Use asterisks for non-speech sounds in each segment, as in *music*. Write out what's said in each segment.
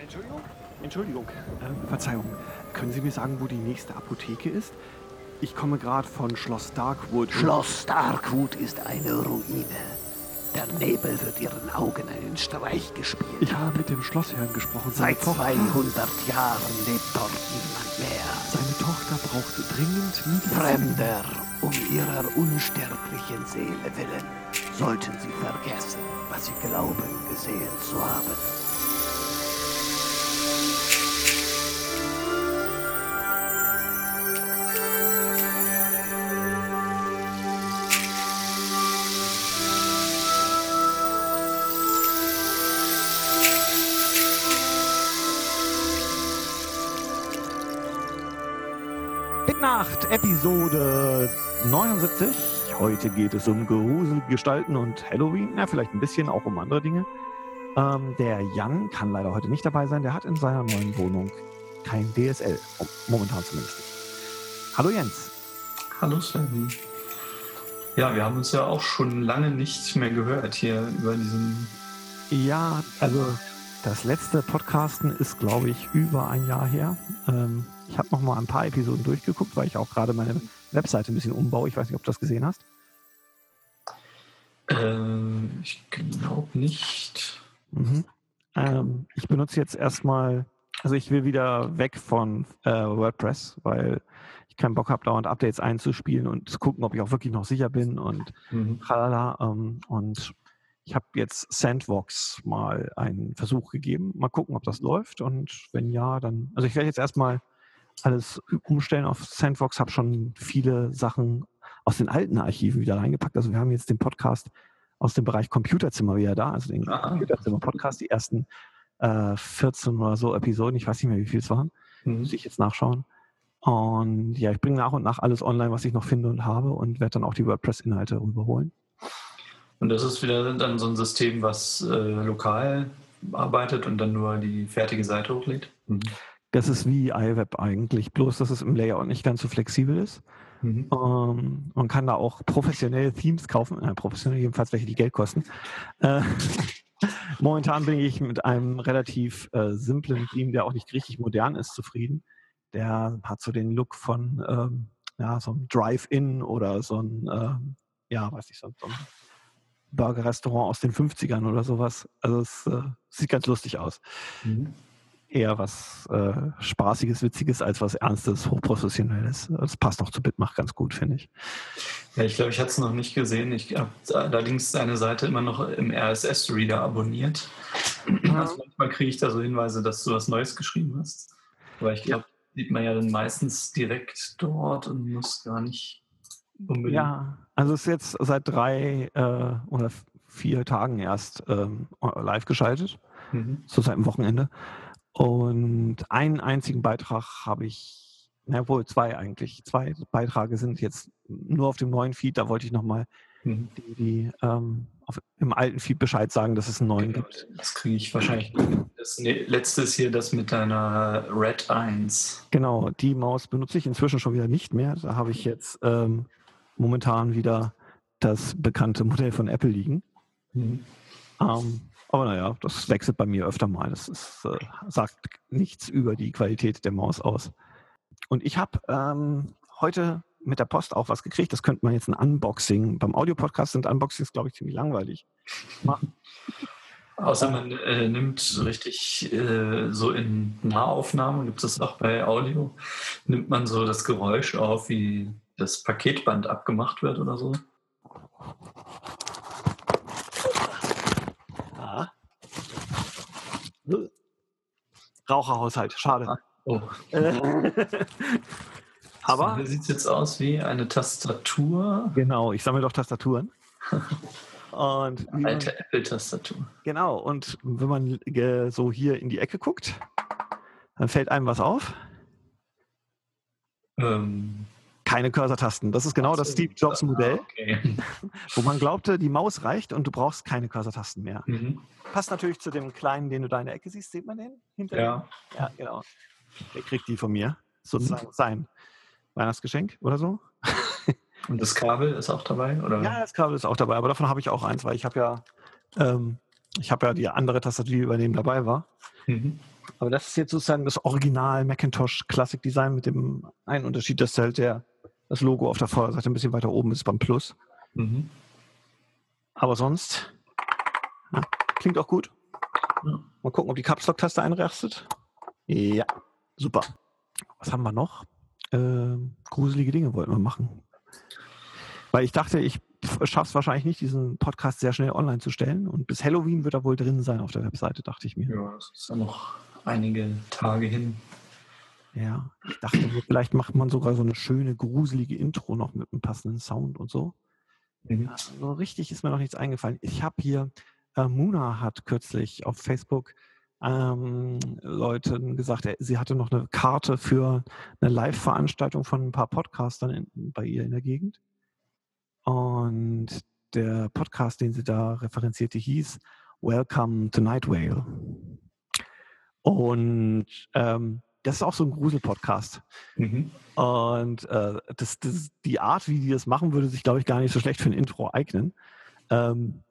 Entschuldigung? Entschuldigung, äh, Verzeihung. Können Sie mir sagen, wo die nächste Apotheke ist? Ich komme gerade von Schloss Darkwood. Schloss Darkwood ist eine Ruine. Der Nebel wird ihren Augen einen Streich gespielt. Ich habe mit dem Schlossherrn gesprochen. Seine Seit 200 Jahren lebt dort niemand mehr. Seine Tochter braucht dringend Medizin. Fremder, um ihrer unsterblichen Seele willen, sollten sie vergessen, was sie glauben gesehen zu haben. Nacht, Episode 79. Heute geht es um gruselige Gestalten und Halloween. Ja, vielleicht ein bisschen auch um andere Dinge. Ähm, der Jan kann leider heute nicht dabei sein. Der hat in seiner neuen Wohnung kein DSL. Momentan zumindest nicht. Hallo Jens. Hallo Sven. Ja, wir haben uns ja auch schon lange nicht mehr gehört hier über diesen. Ja, also das letzte Podcasten ist, glaube ich, über ein Jahr her. Ähm, ich habe noch mal ein paar Episoden durchgeguckt, weil ich auch gerade meine Webseite ein bisschen umbaue. Ich weiß nicht, ob du das gesehen hast. Ähm, ich glaube nicht. Mhm. Ähm, ich benutze jetzt erstmal, also ich will wieder weg von äh, WordPress, weil ich keinen Bock habe, dauernd Updates einzuspielen und zu gucken, ob ich auch wirklich noch sicher bin und mhm. tralala. Ähm, und ich habe jetzt Sandbox mal einen Versuch gegeben. Mal gucken, ob das läuft. Und wenn ja, dann, also ich werde jetzt erstmal alles umstellen auf Sandbox, habe schon viele Sachen aus den alten Archiven wieder reingepackt. Also wir haben jetzt den Podcast aus dem Bereich Computerzimmer wieder da, also den Aha. Computerzimmer-Podcast, die ersten äh, 14 oder so Episoden, ich weiß nicht mehr, wie viel es waren, mhm. muss ich jetzt nachschauen. Und ja, ich bringe nach und nach alles online, was ich noch finde und habe und werde dann auch die WordPress-Inhalte rüberholen. Und das ist wieder dann so ein System, was äh, lokal arbeitet und dann nur die fertige Seite hochlädt? Mhm. Das ist wie iWeb eigentlich, bloß dass es im Layout nicht ganz so flexibel ist. Mhm. Ähm, man kann da auch professionelle Themes kaufen, äh, professionell jedenfalls welche, die Geld kosten. Äh, *laughs* momentan bin ich mit einem relativ äh, simplen Theme, der auch nicht richtig modern ist, zufrieden. Der hat so den Look von ähm, ja, so einem Drive-In oder so ein, ähm, ja, weiß ich, so, so ein Burger-Restaurant aus den 50ern oder sowas. Also es äh, sieht ganz lustig aus. Mhm eher was äh, Spaßiges, Witziges als was Ernstes, Hochprofessionelles. Das passt auch zu Bitmach ganz gut, finde ich. Ja, ich glaube, ich hatte es noch nicht gesehen. Ich habe allerdings deine Seite immer noch im RSS-Reader abonniert. Ja. Also manchmal kriege ich da so Hinweise, dass du was Neues geschrieben hast. Aber ich glaube, ja. sieht man ja dann meistens direkt dort und muss gar nicht unbedingt. Ja, also es ist jetzt seit drei äh, oder vier Tagen erst ähm, live geschaltet. Mhm. So seit dem Wochenende. Und einen einzigen Beitrag habe ich, na wohl zwei eigentlich. Zwei Beiträge sind jetzt nur auf dem neuen Feed. Da wollte ich nochmal mhm. die, die ähm, auf, im alten Feed Bescheid sagen, dass es einen neuen genau, gibt. Das kriege ich wahrscheinlich. Das letzte ist hier das mit deiner Red 1. Genau, die Maus benutze ich inzwischen schon wieder nicht mehr. Da habe ich jetzt ähm, momentan wieder das bekannte Modell von Apple liegen. Mhm. Ähm, aber naja, das wechselt bei mir öfter mal. Das ist, äh, sagt nichts über die Qualität der Maus aus. Und ich habe ähm, heute mit der Post auch was gekriegt. Das könnte man jetzt ein Unboxing. Beim Audiopodcast sind Unboxings, glaube ich, ziemlich langweilig machen. *laughs* Außer man äh, nimmt richtig äh, so in Nahaufnahmen, gibt es auch bei Audio, nimmt man so das Geräusch auf, wie das Paketband abgemacht wird oder so. Raucherhaushalt, schade. Ah, oh. *laughs* Aber. Hier sieht es jetzt aus wie eine Tastatur. Genau, ich sammle doch Tastaturen. *laughs* Und Alte Apple-Tastatur. Genau, und wenn man so hier in die Ecke guckt, dann fällt einem was auf. Ähm, keine Cursor-Tasten. Das ist genau das Steve Jobs-Modell, okay. *laughs* wo man glaubte, die Maus reicht und du brauchst keine Cursor-Tasten mehr. Mhm. Passt natürlich zu dem kleinen, den du da in der Ecke siehst. Sieht man den? Hinter ja. Ja, genau. Der kriegt die von mir. Sozusagen mhm. sein Weihnachtsgeschenk oder so. *laughs* Und das Kabel ist auch dabei? Oder? Ja, das Kabel ist auch dabei, aber davon habe ich auch eins, weil ich habe ja ähm, Ich habe ja die andere Tastatur, die übernehmen dabei war. Mhm. Aber das ist jetzt sozusagen das Original Macintosh Classic Design mit dem einen Unterschied, dass halt der, das Logo auf der Vorderseite ein bisschen weiter oben ist beim Plus. Mhm. Aber sonst ja, klingt auch gut. Ja. Mal gucken, ob die Caps Lock Taste einrastet. Ja, super. Was haben wir noch? Äh, gruselige Dinge wollten wir machen. Weil ich dachte, ich schaffe es wahrscheinlich nicht, diesen Podcast sehr schnell online zu stellen. Und bis Halloween wird er wohl drin sein auf der Webseite, dachte ich mir. Ja, das ist ja noch einige Tage hin. Ja, ich dachte, vielleicht macht man sogar so eine schöne, gruselige Intro noch mit einem passenden Sound und so. Mhm. Ja, so richtig ist mir noch nichts eingefallen. Ich habe hier, äh, Muna hat kürzlich auf Facebook ähm, Leuten gesagt, sie hatte noch eine Karte für eine Live-Veranstaltung von ein paar Podcastern in, bei ihr in der Gegend. Und der Podcast, den sie da referenzierte, hieß Welcome to Night Whale. Und ähm, das ist auch so ein Grusel-Podcast. Mhm. Und äh, das, das, die Art, wie die das machen, würde sich, glaube ich, gar nicht so schlecht für ein Intro eignen. Ähm,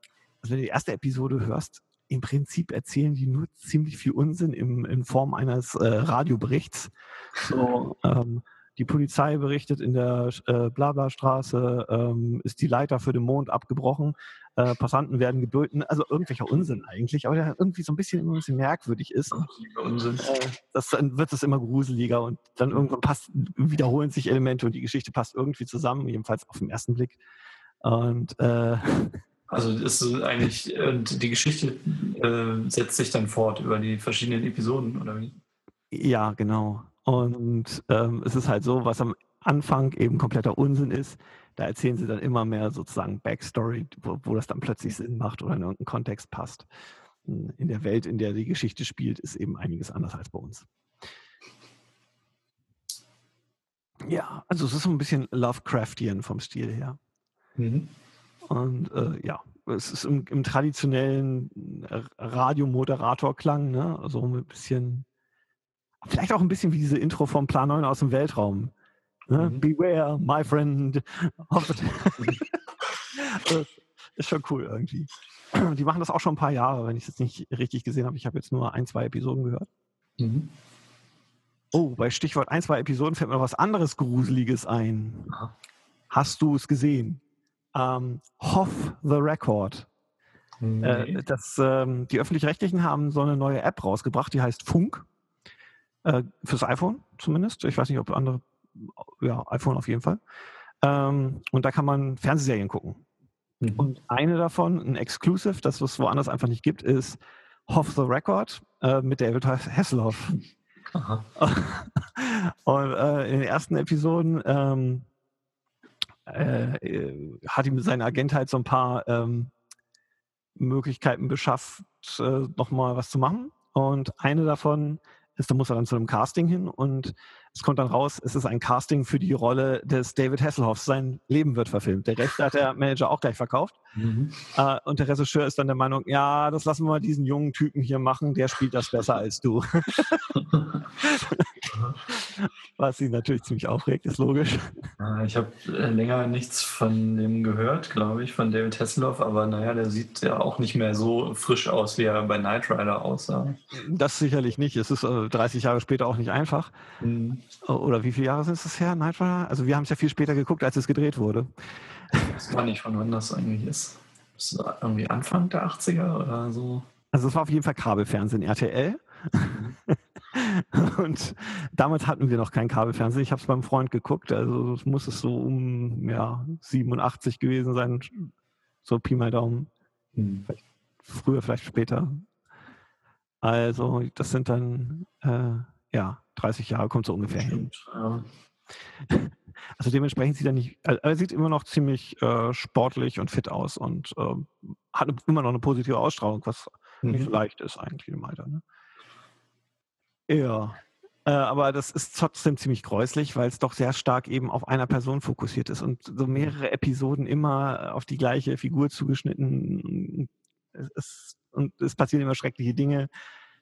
also wenn du die erste Episode hörst, im Prinzip erzählen die nur ziemlich viel Unsinn im, in Form eines äh, Radioberichts. So, *laughs* ähm, die Polizei berichtet in der äh, Blablastraße, ähm, ist die Leiter für den Mond abgebrochen, äh, Passanten werden gebeten, also irgendwelcher Unsinn eigentlich, aber der irgendwie so ein bisschen, ein bisschen merkwürdig ist. Unsinn. Äh, das, dann wird es immer gruseliger und dann irgendwann passt, wiederholen sich Elemente und die Geschichte passt irgendwie zusammen, jedenfalls auf den ersten Blick. Und äh, *laughs* also ist eigentlich, die Geschichte äh, setzt sich dann fort über die verschiedenen Episoden, oder wie? Ja, genau. Und ähm, es ist halt so, was am Anfang eben kompletter Unsinn ist, da erzählen sie dann immer mehr sozusagen Backstory, wo, wo das dann plötzlich Sinn macht oder in irgendeinen Kontext passt. In der Welt, in der die Geschichte spielt, ist eben einiges anders als bei uns. Ja, also es ist so ein bisschen Lovecraftian vom Stil her. Mhm. Und äh, ja, es ist im, im traditionellen Radiomoderator-Klang, ne? also ein bisschen Vielleicht auch ein bisschen wie diese Intro vom Plan 9 aus dem Weltraum. Ne? Mhm. Beware, my friend. das *laughs* ist schon cool irgendwie. *clears throat* Die machen das auch schon ein paar Jahre, wenn ich es jetzt nicht richtig gesehen habe. Ich habe jetzt nur ein, zwei Episoden gehört. Mhm. Oh, bei Stichwort ein, zwei Episoden fällt mir was anderes Gruseliges ein. Hast du es gesehen? Ähm, Hoff the Record. Nee. Äh, das, ähm, die Öffentlich-Rechtlichen haben so eine neue App rausgebracht, die heißt Funk. Äh, fürs iPhone zumindest. Ich weiß nicht, ob andere, ja, iPhone auf jeden Fall. Ähm, und da kann man Fernsehserien gucken. Mhm. Und eine davon, ein Exclusive, das es woanders einfach nicht gibt, ist Off the Record äh, mit David Hasselhoff. *laughs* und äh, in den ersten Episoden ähm, äh, hat ihm sein Agent halt so ein paar ähm, Möglichkeiten beschafft, äh, nochmal was zu machen. Und eine davon ist, da muss er dann zu einem Casting hin und es kommt dann raus, es ist ein Casting für die Rolle des David Hasselhoffs. Sein Leben wird verfilmt. Der Rechte hat der *laughs* Manager auch gleich verkauft. Mhm. Äh, und der Regisseur ist dann der Meinung, ja, das lassen wir mal diesen jungen Typen hier machen, der spielt das besser als du. *laughs* Was ihn natürlich ziemlich aufregt, ist logisch. Ich habe äh, länger nichts von dem gehört, glaube ich, von David Hasselhoff, aber naja, der sieht ja auch nicht mehr so frisch aus, wie er bei Knight Rider aussah. Das sicherlich nicht. Es ist äh, 30 Jahre später auch nicht einfach. Mhm. Oder wie viele Jahre sind es her, Rider? Also wir haben es ja viel später geguckt, als es gedreht wurde. Ich weiß gar nicht, von wann das eigentlich ist. Ist das irgendwie Anfang der 80er oder so? Also es war auf jeden Fall Kabelfernsehen, RTL. *laughs* und damals hatten wir noch kein Kabelfernsehen. Ich habe es beim Freund geguckt. Also es muss es so um ja, 87 gewesen sein. So Pi mal Daumen. Hm. Vielleicht früher, vielleicht später. Also das sind dann äh, ja 30 Jahre, kommt so ungefähr hin. Ja. *laughs* Also dementsprechend sieht er nicht, er sieht immer noch ziemlich äh, sportlich und fit aus und äh, hat immer noch eine positive Ausstrahlung, was mhm. nicht so leicht ist eigentlich im Alter. Ne? Ja. Äh, aber das ist trotzdem ziemlich gräuslich, weil es doch sehr stark eben auf einer Person fokussiert ist und so mehrere Episoden immer auf die gleiche Figur zugeschnitten. Es, und es passieren immer schreckliche Dinge.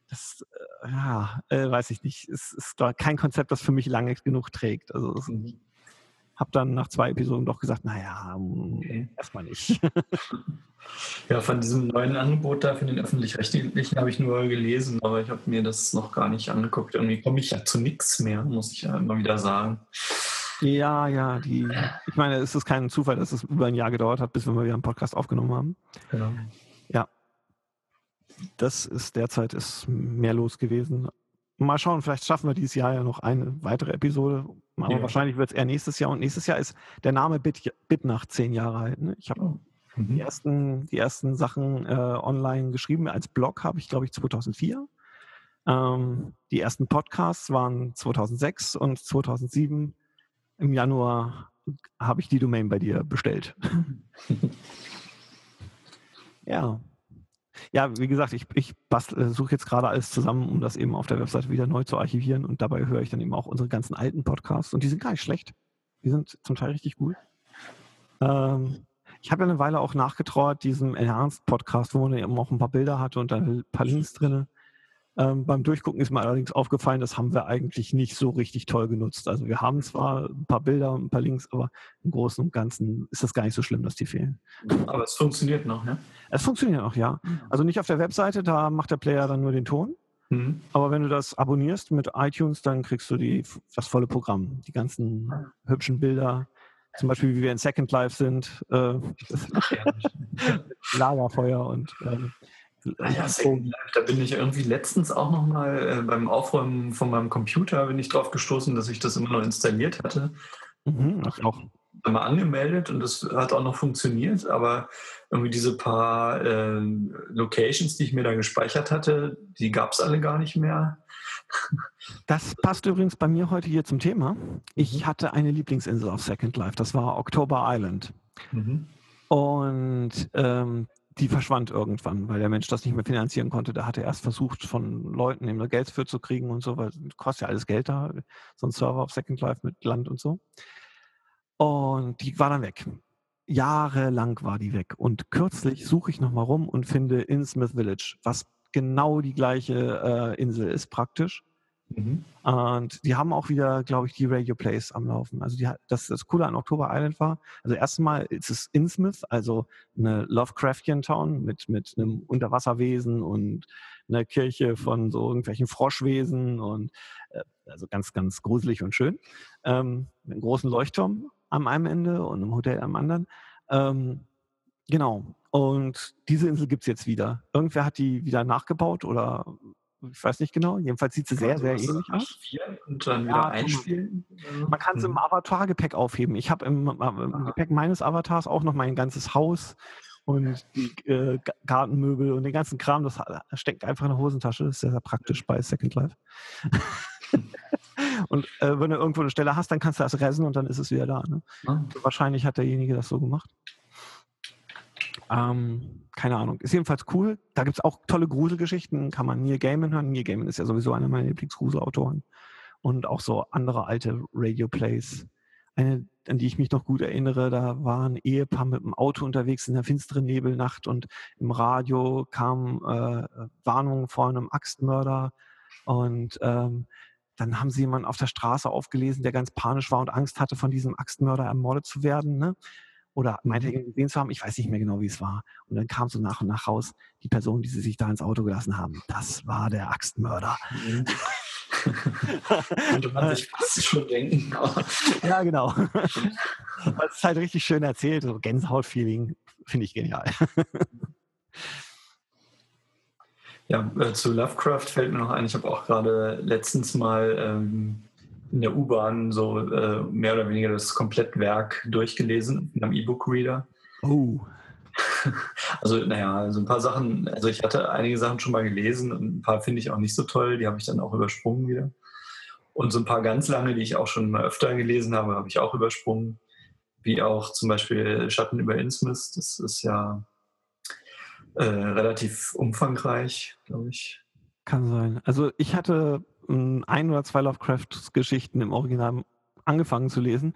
Das, äh, ja, äh, weiß ich nicht. Es ist kein Konzept, das für mich lange genug trägt. Also, mhm. habe dann nach zwei Episoden doch gesagt, naja, Okay. erstmal nicht. *laughs* Ja, von diesem neuen Angebot da für den Öffentlich-Rechtlichen habe ich nur gelesen, aber ich habe mir das noch gar nicht angeguckt. Irgendwie komme ich ja zu nichts mehr, muss ich ja immer wieder sagen. ja, ja, die, ich meine, es ist kein Zufall, dass es über ein Jahr gedauert hat, bis wir mal wieder einen Podcast aufgenommen haben. Genau. Das ist derzeit ist mehr los gewesen. Mal schauen, vielleicht schaffen wir dieses Jahr ja noch eine weitere Episode. Aber Ja. wahrscheinlich wird es eher nächstes Jahr. Und nächstes Jahr ist der Name Bit, Bitnacht zehn Jahre alt. Ne? Ich habe Oh. die, Mhm. ersten, die ersten Sachen äh, online geschrieben. Als Blog habe ich, glaube ich, 2004. Ähm, die ersten Podcasts waren 2006 und 2007 im Januar habe ich die Domain bei dir bestellt. *laughs* Ja. Ja, wie gesagt, ich, ich bastel- suche jetzt gerade alles zusammen, um das eben auf der Webseite wieder neu zu archivieren. Und dabei höre ich dann eben auch unsere ganzen alten Podcasts. Und die sind gar nicht schlecht. Die sind zum Teil richtig gut. Ähm, ich habe ja eine Weile auch nachgetrauert, diesem Enhanced-Podcast, wo man eben auch ein paar Bilder hatte und dann ein paar Links drin. Ähm, beim Durchgucken ist mir allerdings aufgefallen, das haben wir eigentlich nicht so richtig toll genutzt. Also wir haben zwar ein paar Bilder und ein paar Links, aber im Großen und Ganzen ist das gar nicht so schlimm, dass die fehlen. Aber es funktioniert noch, ne? Es funktioniert auch, ja. Also nicht auf der Webseite, da macht der Player dann nur den Ton. Mhm. Aber wenn du das abonnierst mit iTunes, dann kriegst du die, das volle Programm. Die ganzen hübschen Bilder, zum Beispiel wie wir in Second Life sind, äh, *laughs* Lagerfeuer und ähm, Ah ja, Second Life, da bin ich irgendwie letztens auch noch mal äh, beim Aufräumen von meinem Computer bin ich drauf gestoßen, dass ich das immer noch installiert hatte. mhm, ich auch. Einmal angemeldet und das hat auch noch funktioniert, aber irgendwie diese paar äh, Locations, die ich mir da gespeichert hatte, die gab es alle gar nicht mehr. Das passt übrigens bei mir heute hier zum Thema. Ich hatte eine Lieblingsinsel auf Second Life, das war October Island. Mhm. Und ähm, die verschwand irgendwann, weil der Mensch das nicht mehr finanzieren konnte. Der hatte erst versucht, von Leuten eben Geld für zu kriegen und so, weil kostet ja alles Geld da, so ein Server auf Second Life mit Land und so. Und die war dann weg. Jahrelang war die weg. Und kürzlich suche ich nochmal rum und finde Innsmouth Village, was genau die gleiche äh, Insel ist praktisch. Mhm. Und die haben auch wieder, glaube ich, die Radio Plays am Laufen. Also die, das, das Coole an October Island war, also erstmal ist es Innsmouth, also eine Lovecraftian Town mit, mit einem Unterwasserwesen und einer Kirche von so irgendwelchen Froschwesen und äh, also ganz, ganz gruselig und schön. Ähm, mit einem großen Leuchtturm am einen Ende und einem Hotel am anderen. Ähm, genau. Und diese Insel gibt es jetzt wieder. Irgendwer hat die wieder nachgebaut oder ich weiß nicht genau. Jedenfalls sieht sie sehr, sehr ähnlich aus. Und dann wieder einspielen. Man kann sie im Mhm. Avatar-Gepäck aufheben. Ich habe im, im Gepäck meines Avatars auch noch mein ganzes Haus und die äh, Ga- Gartenmöbel und den ganzen Kram. Das ha- steckt einfach in der Hosentasche. Das ist sehr, sehr praktisch bei Second Life. *laughs* und äh, wenn du irgendwo eine Stelle hast, dann kannst du das ressen und dann ist es wieder da. Ne? Ja. Wahrscheinlich hat derjenige das so gemacht. Ähm, keine Ahnung. Ist jedenfalls cool. Da gibt es auch tolle Gruselgeschichten. Kann man Neil Gaiman hören. Neil Gaiman ist ja sowieso einer meiner Lieblingsgruselautoren. Und auch so andere alte Radio-Plays. Eine, an die ich mich noch gut erinnere, da war ein Ehepaar mit dem Auto unterwegs in der finsteren Nebelnacht und im Radio kam äh, Warnung vor einem Axtmörder und ähm, dann haben sie jemanden auf der Straße aufgelesen, der ganz panisch war und Angst hatte, von diesem Axtmörder ermordet zu werden. Ne? Oder meinte ihn gesehen zu haben, ich weiß nicht mehr genau, wie es war. Und dann kam so nach und nach raus, die Person, die sie sich da ins Auto gelassen haben, das war der Axtmörder. Mhm. *laughs* Könnte man sich fast schon denken. *laughs* Ja, genau. *laughs* Das ist halt richtig schön erzählt, so Gänsehaut-Feeling, finde ich genial. Ja, äh, zu Lovecraft fällt mir noch ein, ich habe auch gerade letztens mal ähm, in der U-Bahn so äh, mehr oder weniger das Komplettwerk durchgelesen in einem E-Book-Reader. Oh. *laughs* Also, naja, so ein paar Sachen, also ich hatte einige Sachen schon mal gelesen und ein paar finde ich auch nicht so toll, die habe ich dann auch übersprungen wieder. Und so ein paar ganz lange, die ich auch schon mal öfter gelesen habe, habe ich auch übersprungen. Wie auch zum Beispiel Schatten über Innsmouth, das ist ja äh, relativ umfangreich, glaube ich. Kann sein. Also ich hatte ein oder zwei Lovecraft-Geschichten im Original angefangen zu lesen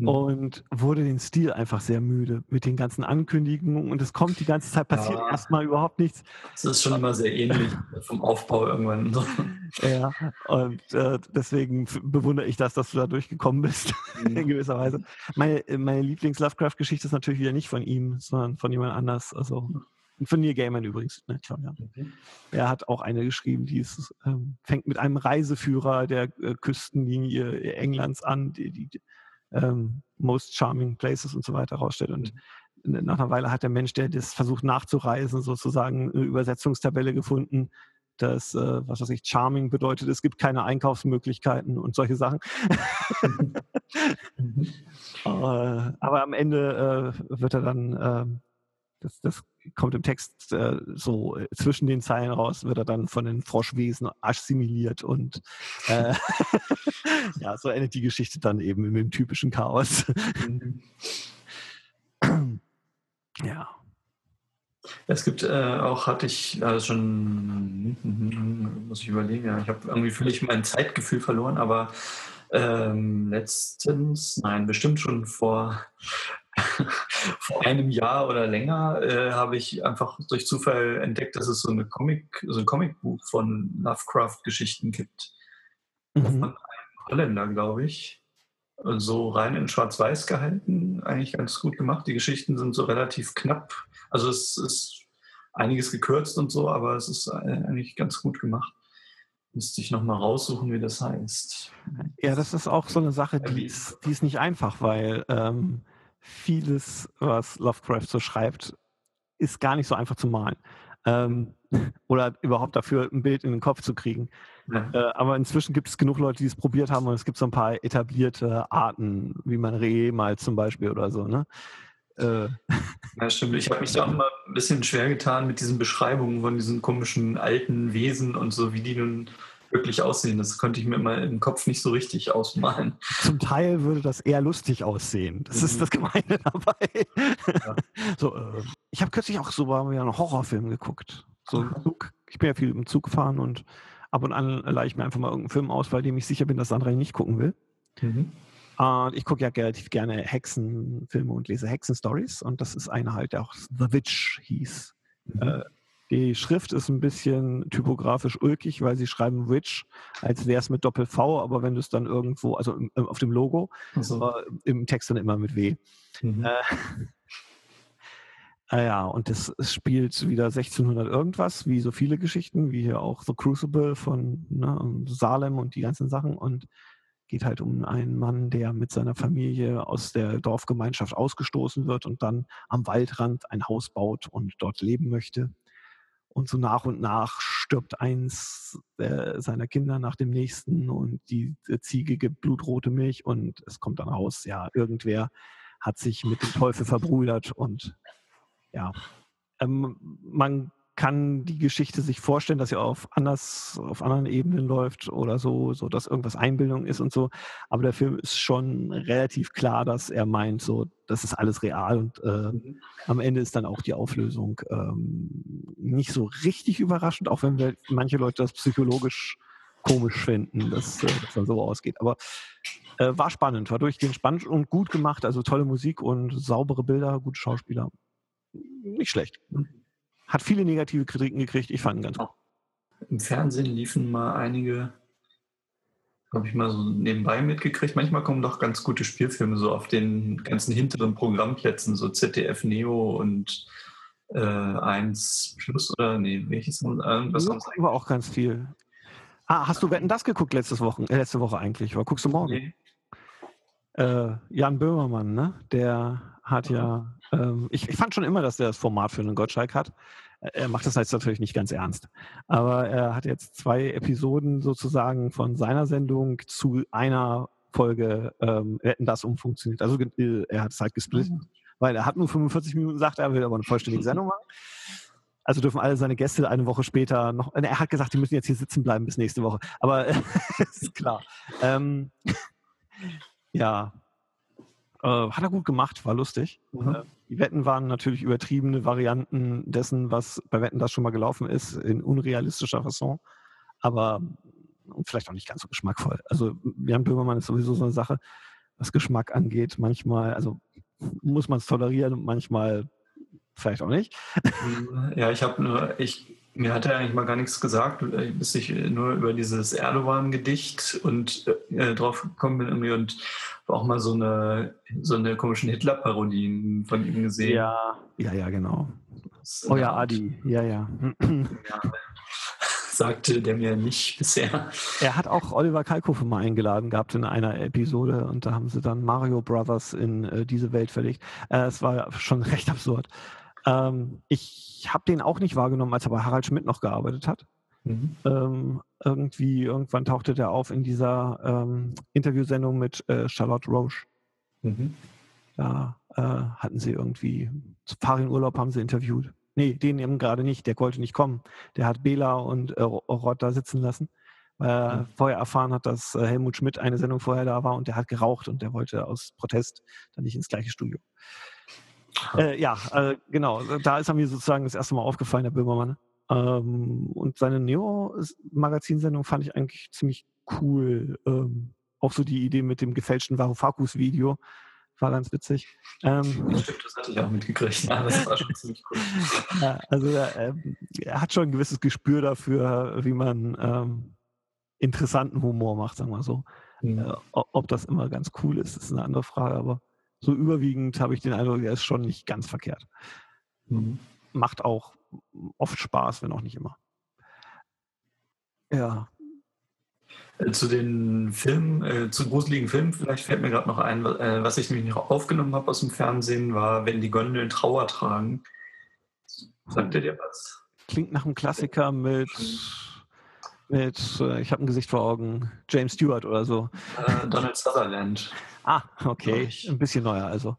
Mhm. und wurde den Stil einfach sehr müde mit den ganzen Ankündigungen und es kommt die ganze Zeit, passiert Ja. erstmal überhaupt nichts. Es ist schon immer sehr ähnlich *laughs* vom Aufbau irgendwann. Ja, und äh, deswegen bewundere ich das, dass du da durchgekommen bist, *laughs* mhm. in gewisser Weise. Meine, meine Lieblings-Lovecraft-Geschichte ist natürlich wieder nicht von ihm, sondern von jemand anders. Also von Neil Gaiman übrigens. Ne, klar, ja. Okay. Er hat auch eine geschrieben, die ist, ähm, fängt mit einem Reiseführer der äh, Küstenlinie Englands an, die, die ähm, Most Charming Places und so weiter rausstellt. Und mhm. nach einer Weile hat der Mensch, der das versucht nachzureisen, sozusagen eine Übersetzungstabelle gefunden, dass, äh, was weiß ich, Charming bedeutet, es gibt keine Einkaufsmöglichkeiten und solche Sachen. *laughs* mhm. *laughs* äh, aber am Ende äh, wird er dann, ähm, das, das kommt im Text äh, so äh, zwischen den Zeilen raus, wird er dann von den Froschwesen assimiliert und äh, *laughs* ja, so endet die Geschichte dann eben mit dem typischen Chaos. Mhm. ja. Es gibt äh, auch, hatte ich also schon, muss ich überlegen, ja, ich habe irgendwie völlig mein Zeitgefühl verloren, aber ähm, letztens, nein, bestimmt schon vor, *laughs* vor einem Jahr oder länger, äh, habe ich einfach durch Zufall entdeckt, dass es so, eine Comic, so ein Comicbuch von Lovecraft-Geschichten gibt. Mhm. Von einem Holländer, glaube ich so rein in Schwarz-Weiß gehalten, eigentlich ganz gut gemacht. Die Geschichten sind so relativ knapp also es ist einiges gekürzt und so, aber es ist eigentlich ganz gut gemacht. Müsste ich nochmal raussuchen, wie das heißt. Ja, das ist auch so eine Sache, die ist, die ist nicht einfach, weil ähm, vieles, was Lovecraft so schreibt, ist gar nicht so einfach zu malen. Ähm, *laughs* oder überhaupt dafür ein Bild in den Kopf zu kriegen. Ja. Äh, aber inzwischen gibt es genug Leute, die es probiert haben und es gibt so ein paar etablierte Arten, wie man Reh malt zum Beispiel oder so. Ne? Äh. *laughs* Ja, stimmt. Ich habe mich da auch immer ein bisschen schwer getan mit diesen Beschreibungen von diesen komischen alten Wesen und so, wie die nun wirklich aussehen. Das konnte ich mir mal im Kopf nicht so richtig ausmalen. Zum Teil würde das eher lustig aussehen. Das mhm. ist das Gemeine *laughs* dabei. Ja. So, äh, ich habe kürzlich auch so mal einen Horrorfilm geguckt. So Zug. Ich bin ja viel im Zug gefahren und ab und an leihe ich mir einfach mal irgendeinen Film aus, weil dem ich sicher bin, dass Sandra nicht gucken will. Mhm. Und ich gucke ja relativ gerne Hexenfilme und lese Hexenstories. Und das ist eine halt, der auch The Witch hieß. Mhm. Äh, die Schrift ist ein bisschen typografisch ulkig, weil sie schreiben Witch, als wäre es mit Doppel-V, aber wenn du es dann irgendwo, also im, auf dem Logo, so. äh, im Text dann immer mit W. Mhm. Äh, äh, *laughs* ja, und das spielt wieder 1600 irgendwas, wie so viele Geschichten, wie hier auch The Crucible von ne, Salem und die ganzen Sachen. Und geht halt um einen Mann, der mit seiner Familie aus der Dorfgemeinschaft ausgestoßen wird und dann am Waldrand ein Haus baut und dort leben möchte. Und so nach und nach stirbt eins äh, seiner Kinder nach dem nächsten und die Ziege gibt blutrote Milch und es kommt dann raus, ja, irgendwer hat sich mit dem Teufel verbrüdert und ja, ähm, man kann die Geschichte sich vorstellen, dass sie auf anders, auf anderen Ebenen läuft oder so, so dass irgendwas Einbildung ist und so. Aber der Film ist schon relativ klar, dass er meint, so, das ist alles real und äh, mhm. am Ende ist dann auch die Auflösung ähm, nicht so richtig überraschend, auch wenn wir, manche Leute das psychologisch komisch finden, dass, äh, das dann so ausgeht. Aber äh, war spannend, war durchgehend spannend und gut gemacht, also tolle Musik und saubere Bilder, gute Schauspieler. Nicht schlecht. Mhm. Hat viele negative Kritiken gekriegt. Ich fand ihn ganz gut. Im Fernsehen liefen mal einige, habe ich mal so nebenbei mitgekriegt. Manchmal kommen doch ganz gute Spielfilme so auf den ganzen hinteren Programmplätzen, so ZDF Neo und äh, 1 Plus oder nee, welches? Irgendwas ja, war auch ganz viel. Ah, hast du Wetten das geguckt letztes Wochen, äh, letzte Woche eigentlich? Oder guckst du morgen? Nee. Äh, Jan Böhmermann, ne? Der hat ja, ähm, ich, ich, fand schon immer, dass der das Format für einen Gottschalk hat. Er macht das jetzt natürlich nicht ganz ernst. Aber er hat jetzt zwei Episoden sozusagen von seiner Sendung zu einer Folge ähm, Wetten das umfunktioniert. Also äh, er hat es halt gesplittet, mhm. weil er hat nur 45 Minuten gesagt, er will aber eine vollständige *laughs* Sendung machen. Also dürfen alle seine Gäste eine Woche später noch. Er hat gesagt, die müssen jetzt hier sitzen bleiben bis nächste Woche. Aber *laughs* ist klar. Ähm, *laughs* ja, äh, hat er gut gemacht, war lustig. Mhm. Äh, die Wetten waren natürlich übertriebene Varianten dessen, was bei Wetten das schon mal gelaufen ist, in unrealistischer Fasson. Aber vielleicht auch nicht ganz so geschmackvoll. Also Jan Böhmermann ist sowieso so eine Sache, was Geschmack angeht. Manchmal, also muss man es tolerieren und manchmal vielleicht auch nicht. Ja, ich habe nur, ich Mir hat er eigentlich mal gar nichts gesagt, äh, bis ich nur über dieses Erdogan-Gedicht und äh, drauf gekommen bin irgendwie und auch mal so eine so eine komischen Hitler-Parodien von ihm gesehen. Ja, ja, ja, genau. Oh ja, Adi, ja, ja. ja. *laughs* Sagte der mir nicht bisher. Er hat auch Oliver Kalkofe mal eingeladen gehabt in einer Episode und da haben sie dann Mario Brothers in äh, diese Welt verlegt. Äh, es war schon recht absurd. Ähm, ich habe den auch nicht wahrgenommen, als er bei Harald Schmidt noch gearbeitet hat. Mhm. Ähm, irgendwie, irgendwann tauchte der auf in dieser ähm, Interviewsendung mit äh, Charlotte Roche. Mhm. Da äh, hatten sie irgendwie, Farin-Urlaub haben sie interviewt. Nee, den eben gerade nicht, der wollte nicht kommen. Der hat Bela und äh, Rott da sitzen lassen, weil er mhm. vorher erfahren hat, dass äh, Helmut Schmidt eine Sendung vorher da war und der hat geraucht und der wollte aus Protest dann nicht ins gleiche Studio. Äh, ja, äh, genau. Da ist er mir sozusagen das erste Mal aufgefallen, der Böhmermann. Ähm, und seine Neo-Magazinsendung fand ich eigentlich ziemlich cool. Ähm, auch so die Idee mit dem gefälschten Varoufakis-Video war ganz witzig. Ähm, Stimmt, das hatte ich auch mitgekriegt. Ja, das war schon ziemlich cool. *laughs* Ja, also äh, er hat schon ein gewisses Gespür dafür, wie man ähm, interessanten Humor macht, sagen wir so. Mhm. Äh, ob das immer ganz cool ist, ist eine andere Frage, aber so überwiegend habe ich den Eindruck, er ist schon nicht ganz verkehrt. Mhm. Macht auch oft Spaß, wenn auch nicht immer. Ja. Äh, zu den Filmen, äh, zu gruseligen Filmen, vielleicht fällt mir gerade noch ein, äh, was ich nämlich noch aufgenommen habe aus dem Fernsehen, war, wenn die Gondeln Trauer tragen. Sagt ihr dir was? Klingt nach einem Klassiker mit, mit äh, ich habe ein Gesicht vor Augen, James Stewart oder so. Äh, Donald Sutherland. Ah, okay. Ein bisschen neuer also.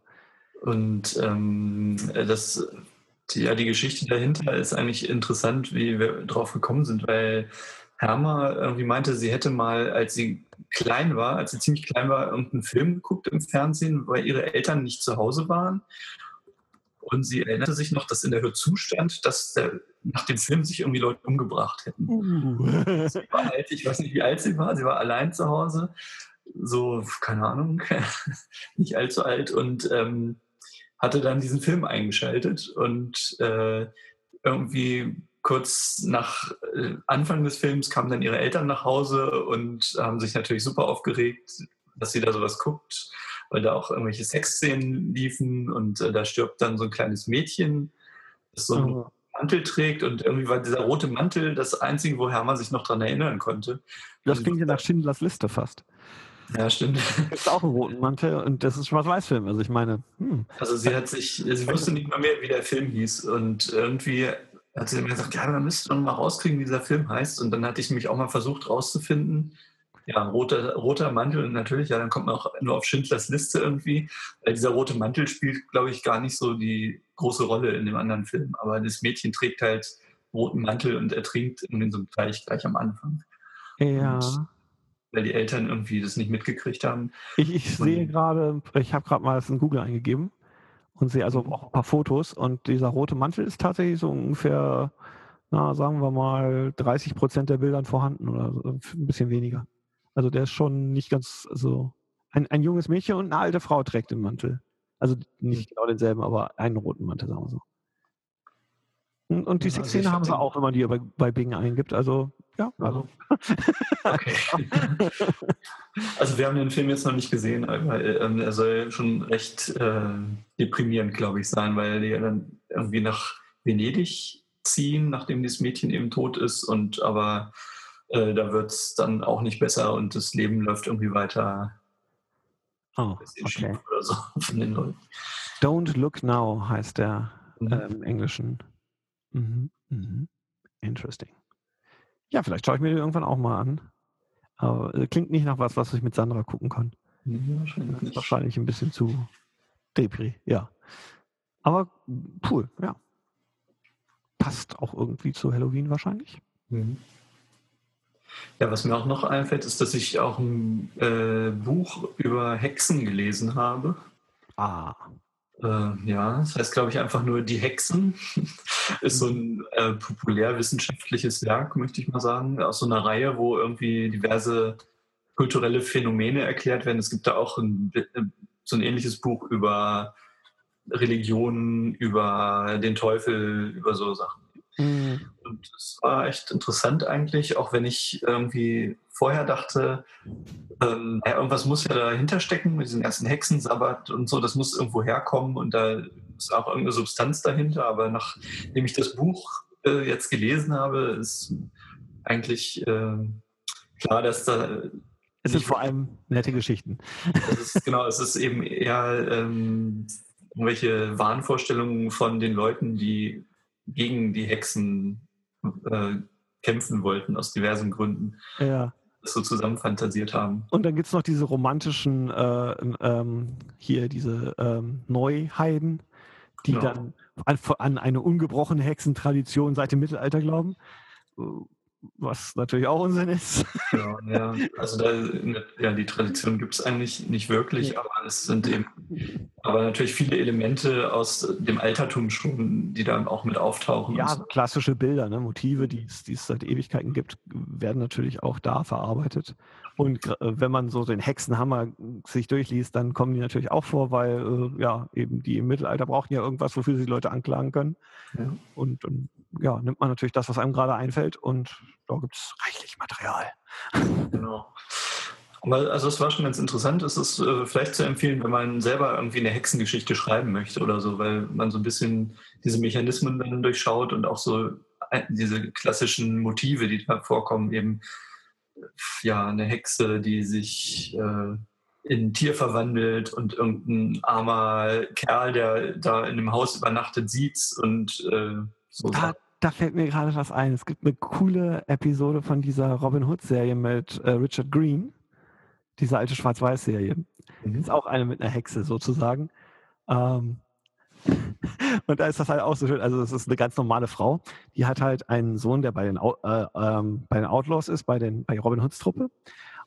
Und ähm, das, die, ja, die Geschichte dahinter ist eigentlich interessant, wie wir drauf gekommen sind, weil Herma irgendwie meinte, sie hätte mal, als sie klein war, als sie ziemlich klein war, irgendeinen Film geguckt im Fernsehen, weil ihre Eltern nicht zu Hause waren. Und sie erinnerte sich noch, dass in der Hörzustand, dass der, nach dem Film sich irgendwie Leute umgebracht hätten. Uh. Sie war alt, ich weiß nicht, wie alt sie war, sie war allein zu Hause so, keine Ahnung, *laughs* nicht allzu alt und ähm, hatte dann diesen Film eingeschaltet und äh, irgendwie kurz nach äh, Anfang des Films kamen dann ihre Eltern nach Hause und haben sich natürlich super aufgeregt, dass sie da sowas guckt, weil da auch irgendwelche Sexszenen liefen und äh, da stirbt dann so ein kleines Mädchen, das so einen oh. Mantel trägt und irgendwie war dieser rote Mantel das Einzige, wo Hermann sich noch daran erinnern konnte. Das klingt ja nach Schindlers Liste fast. Ja, stimmt. Gibt auch einen roten Mantel und das ist Schwarz-Weiß-Film. Also ich meine. Hm. Also sie hat sich, sie wusste nicht mal mehr, wie der Film hieß. Und irgendwie hat sie mir gesagt, ja, man müsste doch mal rauskriegen, wie dieser Film heißt. Und dann hatte ich mich auch mal versucht rauszufinden. Ja, roter, roter Mantel und natürlich, ja, dann kommt man auch nur auf Schindlers Liste irgendwie. Weil dieser rote Mantel spielt, glaube ich, gar nicht so die große Rolle in dem anderen Film. Aber das Mädchen trägt halt roten Mantel und ertrinkt in so einem Teich gleich am Anfang. Ja. Und weil die Eltern irgendwie das nicht mitgekriegt haben. Ich, ich sehe gerade, ich habe gerade mal das in Google eingegeben und sehe also auch ein paar Fotos und dieser rote Mantel ist tatsächlich so ungefähr, na, sagen wir mal, 30 Prozent der Bildern vorhanden oder so, ein bisschen weniger. Also der ist schon nicht ganz, also ein, ein junges Mädchen und eine alte Frau trägt den Mantel. Also nicht genau denselben, aber einen roten Mantel, sagen wir so. Und, und die ja, Sexszene also haben sie auch, wenn man die bei, bei Bing eingibt. Also ja, also. Okay. also wir haben den Film jetzt noch nicht gesehen, aber ähm, er soll schon recht äh, deprimierend, glaube ich, sein, weil die dann irgendwie nach Venedig ziehen, nachdem das Mädchen eben tot ist und aber äh, da wird es dann auch nicht besser und das Leben läuft irgendwie weiter. Oh, okay. Oder so *laughs* von den Leuten. Don't Look Now heißt der mhm. äh, im Englischen. Mhm. Mhm. Interesting. Ja, vielleicht schaue ich mir den irgendwann auch mal an. Aber äh, klingt nicht nach was, was ich mit Sandra gucken kann. Ja, wahrscheinlich, wahrscheinlich ein bisschen zu Depri, ja. Aber cool, ja. Passt auch irgendwie zu Halloween wahrscheinlich. Mhm. Ja, was mir auch noch einfällt, ist, dass ich auch ein äh, Buch über Hexen gelesen habe. Ah. Äh, ja, das heißt, glaube ich, einfach nur Die Hexen. *laughs* ist so ein äh, populärwissenschaftliches Werk, möchte ich mal sagen, aus so einer Reihe, wo irgendwie diverse kulturelle Phänomene erklärt werden. Es gibt da auch ein, äh, so ein ähnliches Buch über Religionen, über den Teufel, über so Sachen. Mhm. Und es war echt interessant eigentlich, auch wenn ich irgendwie vorher dachte, ähm, ja, irgendwas muss ja dahinter stecken mit diesem ersten Hexensabbat und so, das muss irgendwo herkommen und da ist auch irgendeine Substanz dahinter. Aber nachdem ich das Buch äh, jetzt gelesen habe, ist eigentlich äh, klar, dass da es sind vor allem nette Geschichten. Es ist, genau, es ist eben eher ähm, irgendwelche Wahnvorstellungen von den Leuten, die gegen die Hexen äh, kämpfen wollten, aus diversen Gründen. Ja. Das so zusammen fantasiert haben. Und dann gibt es noch diese romantischen, äh, ähm, hier diese ähm, Neuheiden, die genau. dann an, an, eine ungebrochene Hexentradition seit dem Mittelalter glauben was natürlich auch Unsinn ist. Ja, ja. also da, ja, die Tradition gibt es eigentlich nicht wirklich, aber es sind eben, aber natürlich viele Elemente aus dem Altertum schon, die dann auch mit auftauchen. Ja, so. klassische Bilder, ne? Motive, die es seit Ewigkeiten gibt, werden natürlich auch da verarbeitet. Und äh, wenn man so den Hexenhammer sich durchliest, dann kommen die natürlich auch vor, weil äh, ja eben die im Mittelalter brauchten ja irgendwas, wofür sie die Leute anklagen können. Ja. Und, und ja, nimmt man natürlich das, was einem gerade einfällt und da gibt es reichlich Material. Genau. Also es war schon ganz interessant. Es ist äh, vielleicht zu empfehlen, wenn man selber irgendwie eine Hexengeschichte schreiben möchte oder so, weil man so ein bisschen diese Mechanismen dann durchschaut und auch so äh, diese klassischen Motive, die da vorkommen, eben ja eine Hexe, die sich äh, in ein Tier verwandelt und irgendein armer Kerl, der da in einem Haus übernachtet, sieht's und äh, so. Da, da, fällt mir gerade was ein. Es gibt eine coole Episode von dieser Robin Hood-Serie mit äh, Richard Green, diese alte Schwarz-Weiß-Serie. Mhm. Ist auch eine mit einer Hexe sozusagen. Ähm, *laughs* und da ist das halt auch so schön. Also, das ist eine ganz normale Frau. Die hat halt einen Sohn, der bei den, äh, ähm, bei den Outlaws ist, bei, den, bei Robin Hoods Truppe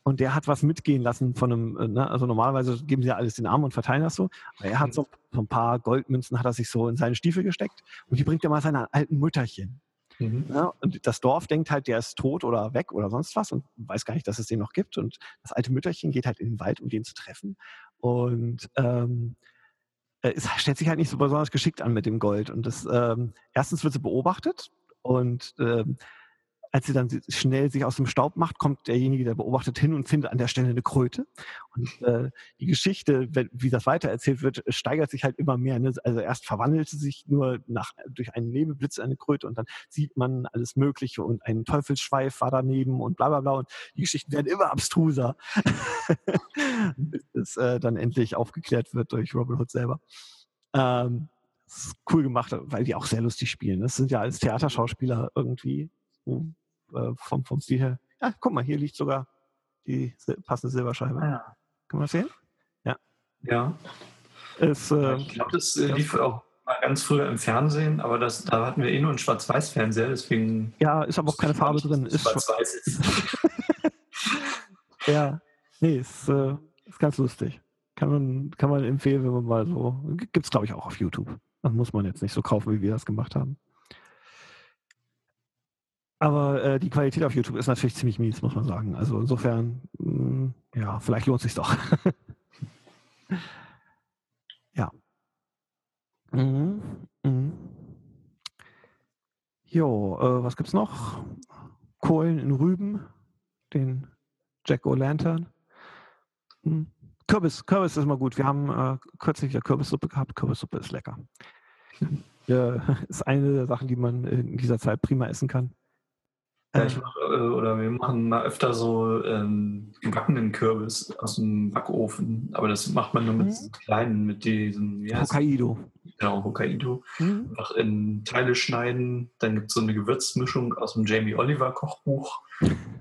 und der hat was mitgehen lassen von einem, äh, ne? also normalerweise geben sie ja alles den Arm und verteilen das so, aber er hat so, so ein paar Goldmünzen, hat er sich so in seine Stiefel gesteckt und die bringt er mal seiner alten Mütterchen. Mhm. Ja, und das Dorf denkt halt, der ist tot oder weg oder sonst was und weiß gar nicht, dass es den noch gibt. Und das alte Mütterchen geht halt in den Wald, um den zu treffen. Und ähm, äh, es *laughs* stellt sich halt nicht so besonders geschickt an mit dem Gold. Und das ähm, erstens wird sie beobachtet und ähm, als sie dann schnell sich aus dem Staub macht, kommt derjenige, der beobachtet hin und findet an der Stelle eine Kröte. Und äh, die Geschichte, wenn, wie das weitererzählt wird, steigert sich halt immer mehr. Ne? Also erst verwandelt sie sich nur nach, durch einen Nebelblitz eine Kröte und dann sieht man alles Mögliche und ein Teufelsschweif war daneben und bla bla bla. Und die Geschichten werden immer abstruser, *laughs* bis äh, dann endlich aufgeklärt wird durch Robin Hood selber. Ähm, cool gemacht, weil die auch sehr lustig spielen. Das sind ja als Theaterschauspieler irgendwie hm, äh, vom, vom Stil her. Ja, guck mal, hier liegt sogar die passende Silberscheibe. Ah, ja. Kann man das sehen? Ja. Ja. Es, äh, ich glaube, das äh, lief auch mal ganz früher im Fernsehen, aber das, da hatten wir eh nur einen Schwarz-Weiß-Fernseher, deswegen. Ja, ist aber auch keine Farbe drin. Ist Schwarz-Weiß ist. *laughs* ja, nee, ist, äh, ist ganz lustig. Kann man, kann man empfehlen, wenn man mal so. Gibt es, glaube ich, auch auf YouTube. Das muss man jetzt nicht so kaufen, wie wir das gemacht haben. Aber äh, die Qualität auf YouTube ist natürlich ziemlich mies, muss man sagen. Also insofern, mh, mm, ja, vielleicht lohnt es sich doch. *laughs* ja. Mhm. Mhm. Jo, äh, was gibt's noch? Kohlen in Rüben, den Jack O'Lantern. Mhm. Kürbis, Kürbis ist immer gut. Wir haben äh, kürzlich wieder Kürbissuppe gehabt. Kürbissuppe ist lecker. *laughs* *laughs* Ist eine der Sachen, die man in dieser Zeit prima essen kann. Ja, ich mach, äh, oder wir machen mal öfter so ähm, gebackenen Kürbis aus dem Backofen, aber das macht man nur mit mhm. kleinen, mit diesen, wie heißt Hokkaido. Genau, Hokkaido. Mhm. Einfach in Teile schneiden. Dann gibt es so eine Gewürzmischung aus dem Jamie Oliver Kochbuch.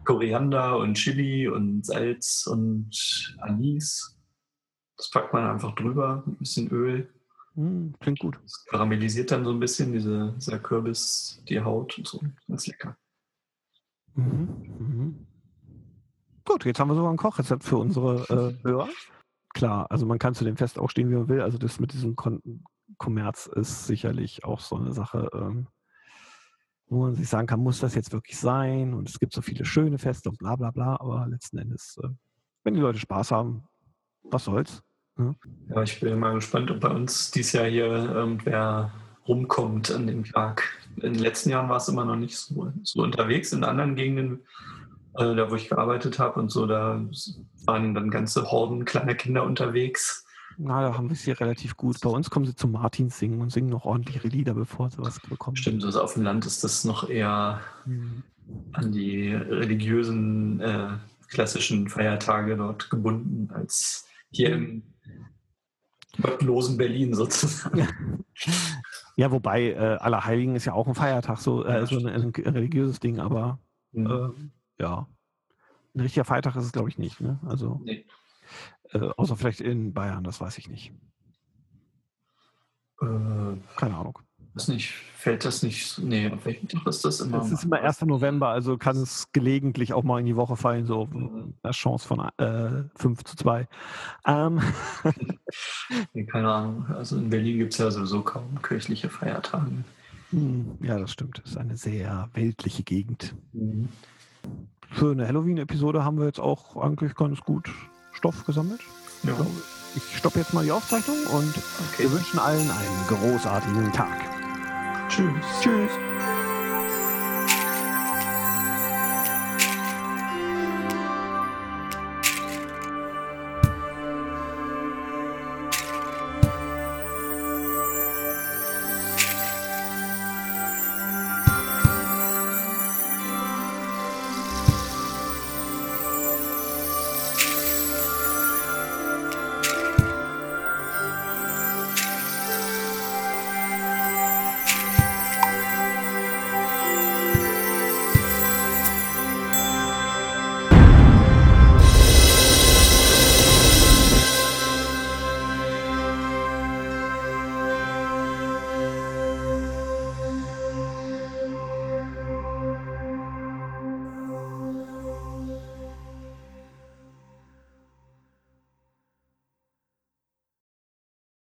Koriander und Chili und Salz und Anis. Das packt man einfach drüber mit ein bisschen Öl. Mhm, klingt gut. Das karamellisiert dann so ein bisschen diese, dieser Kürbis, die Haut und so. Ganz lecker. Mhm, mhm. Gut, jetzt haben wir sogar ein Kochrezept für unsere äh, Hörer. Klar, also man kann zu dem Fest auch stehen, wie man will. Also das mit diesem Kommerz ist sicherlich auch so eine Sache, ähm, wo man sich sagen kann, muss das jetzt wirklich sein? Und es gibt so viele schöne Feste und bla bla bla, aber letzten Endes, äh, wenn die Leute Spaß haben, was soll's? Ne? ja, ich bin mal gespannt, ob bei uns dieses Jahr hier irgendwer rumkommt an dem Tag. In den letzten Jahren war es immer noch nicht so, so unterwegs. In anderen Gegenden, äh, da wo ich gearbeitet habe und so, da waren dann ganze Horden kleiner Kinder unterwegs. Na, da haben wir es hier relativ gut. Bei uns kommen sie zum Martins singen und singen noch ordentliche Lieder, bevor sie was bekommen. Stimmt, also auf dem Land ist das noch eher mhm. an die religiösen äh, klassischen Feiertage dort gebunden, als hier im gottlosen Berlin sozusagen. Ja, wobei äh, Allerheiligen ist ja auch ein Feiertag, so, äh, so ein, ein, religiöses Ding, aber mhm. äh, ja, ein richtiger Feiertag ist es, glaube ich, nicht. Ne? Also, nee. äh, außer vielleicht in Bayern, das weiß ich nicht. Äh, Keine Ahnung. Ist nicht, fällt das nicht, nee, auf welchem Tag ist das immer? Es ist immer 1. November, also kann es gelegentlich auch mal in die Woche fallen, so mhm. eine Chance von äh, 5 zu 2. Ähm. *laughs* nee, keine Ahnung, also in Berlin gibt es ja sowieso kaum kirchliche Feiertage. Hm, ja, das stimmt. Das ist eine sehr weltliche Gegend. Mhm. Für eine Halloween-Episode haben wir jetzt auch eigentlich ganz gut Stoff gesammelt. Ja. Ich stoppe jetzt mal die Aufzeichnung und okay. wir wünschen allen einen großartigen Tag. Tschüss. Tschüss.